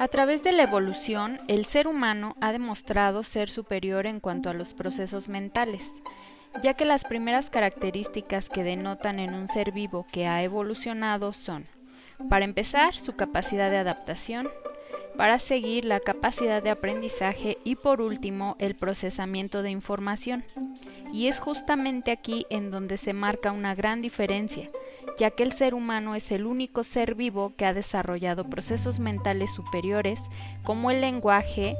A través de la evolución, el ser humano ha demostrado ser superior en cuanto a los procesos mentales, ya que las primeras características que denotan en un ser vivo que ha evolucionado son, para empezar, su capacidad de adaptación, para seguir la capacidad de aprendizaje y por último el procesamiento de información. Y es justamente aquí en donde se marca una gran diferencia, ya que el ser humano es el único ser vivo que ha desarrollado procesos mentales superiores como el lenguaje,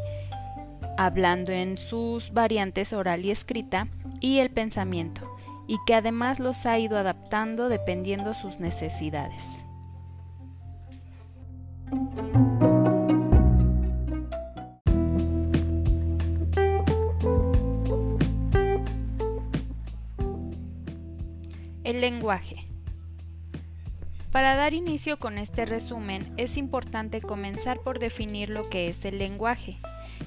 hablando en sus variantes oral y escrita, y el pensamiento, y que además los ha ido adaptando dependiendo sus necesidades. El lenguaje. Para dar inicio con este resumen es importante comenzar por definir lo que es el lenguaje,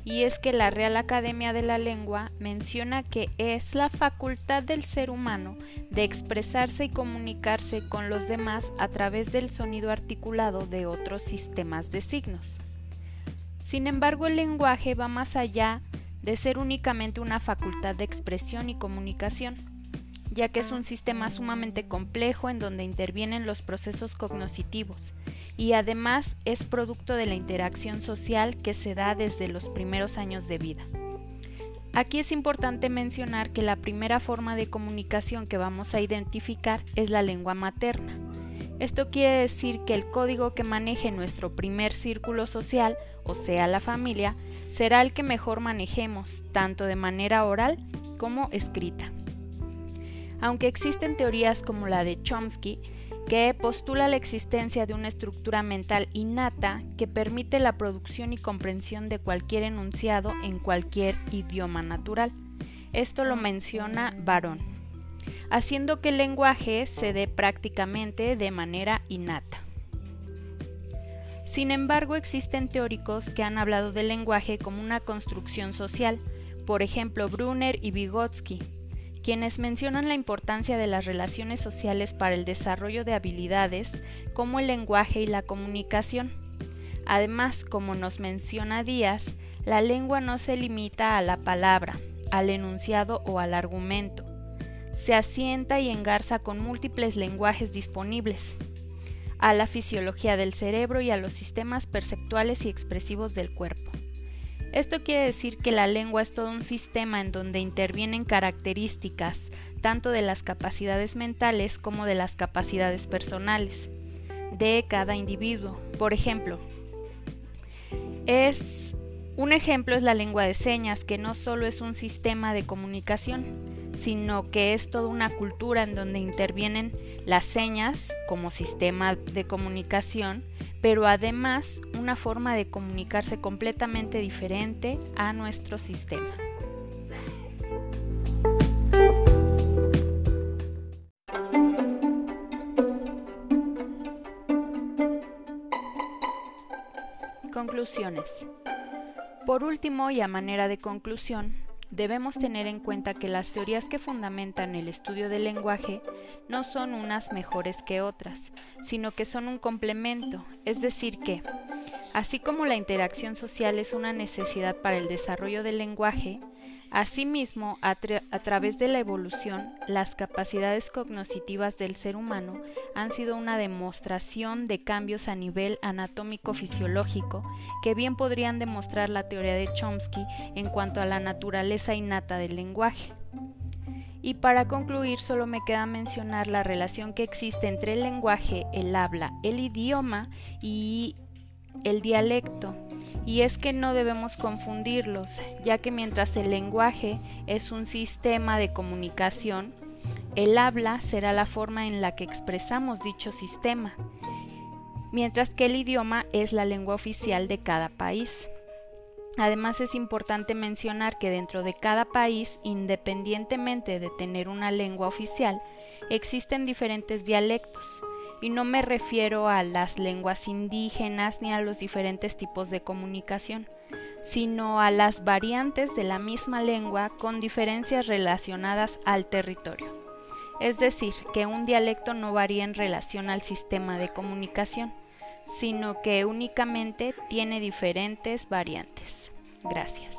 y es que la Real Academia de la Lengua menciona que es la facultad del ser humano de expresarse y comunicarse con los demás a través del sonido articulado de otros sistemas de signos. Sin embargo, el lenguaje va más allá de ser únicamente una facultad de expresión y comunicación ya que es un sistema sumamente complejo en donde intervienen los procesos cognitivos y además es producto de la interacción social que se da desde los primeros años de vida. Aquí es importante mencionar que la primera forma de comunicación que vamos a identificar es la lengua materna. Esto quiere decir que el código que maneje nuestro primer círculo social, o sea la familia, será el que mejor manejemos, tanto de manera oral como escrita aunque existen teorías como la de Chomsky, que postula la existencia de una estructura mental innata que permite la producción y comprensión de cualquier enunciado en cualquier idioma natural. Esto lo menciona Barón, haciendo que el lenguaje se dé prácticamente de manera innata. Sin embargo, existen teóricos que han hablado del lenguaje como una construcción social, por ejemplo Brunner y Vygotsky, quienes mencionan la importancia de las relaciones sociales para el desarrollo de habilidades como el lenguaje y la comunicación. Además, como nos menciona Díaz, la lengua no se limita a la palabra, al enunciado o al argumento. Se asienta y engarza con múltiples lenguajes disponibles, a la fisiología del cerebro y a los sistemas perceptuales y expresivos del cuerpo. Esto quiere decir que la lengua es todo un sistema en donde intervienen características tanto de las capacidades mentales como de las capacidades personales de cada individuo. Por ejemplo, es un ejemplo es la lengua de señas, que no solo es un sistema de comunicación, sino que es toda una cultura en donde intervienen las señas como sistema de comunicación pero además una forma de comunicarse completamente diferente a nuestro sistema. Conclusiones. Por último, y a manera de conclusión, debemos tener en cuenta que las teorías que fundamentan el estudio del lenguaje no son unas mejores que otras, sino que son un complemento, es decir que, así como la interacción social es una necesidad para el desarrollo del lenguaje, Asimismo, a, través de la evolución, las capacidades cognitivas del ser humano han sido una demostración de cambios a nivel anatómico-fisiológico que bien podrían demostrar la teoría de Chomsky en cuanto a la naturaleza innata del lenguaje. Y para concluir, solo me queda mencionar la relación que existe entre el lenguaje, el habla, el idioma y el dialecto y es que no debemos confundirlos, ya que mientras el lenguaje es un sistema de comunicación, el habla será la forma en la que expresamos dicho sistema, mientras que el idioma es la lengua oficial de cada país. Además es importante mencionar que dentro de cada país, independientemente de tener una lengua oficial, existen diferentes dialectos, y no me refiero a las lenguas indígenas ni a los diferentes tipos de comunicación, sino a las variantes de la misma lengua con diferencias relacionadas al territorio. Es decir, que un dialecto no varía en relación al sistema de comunicación, sino que únicamente tiene diferentes variantes. Gracias.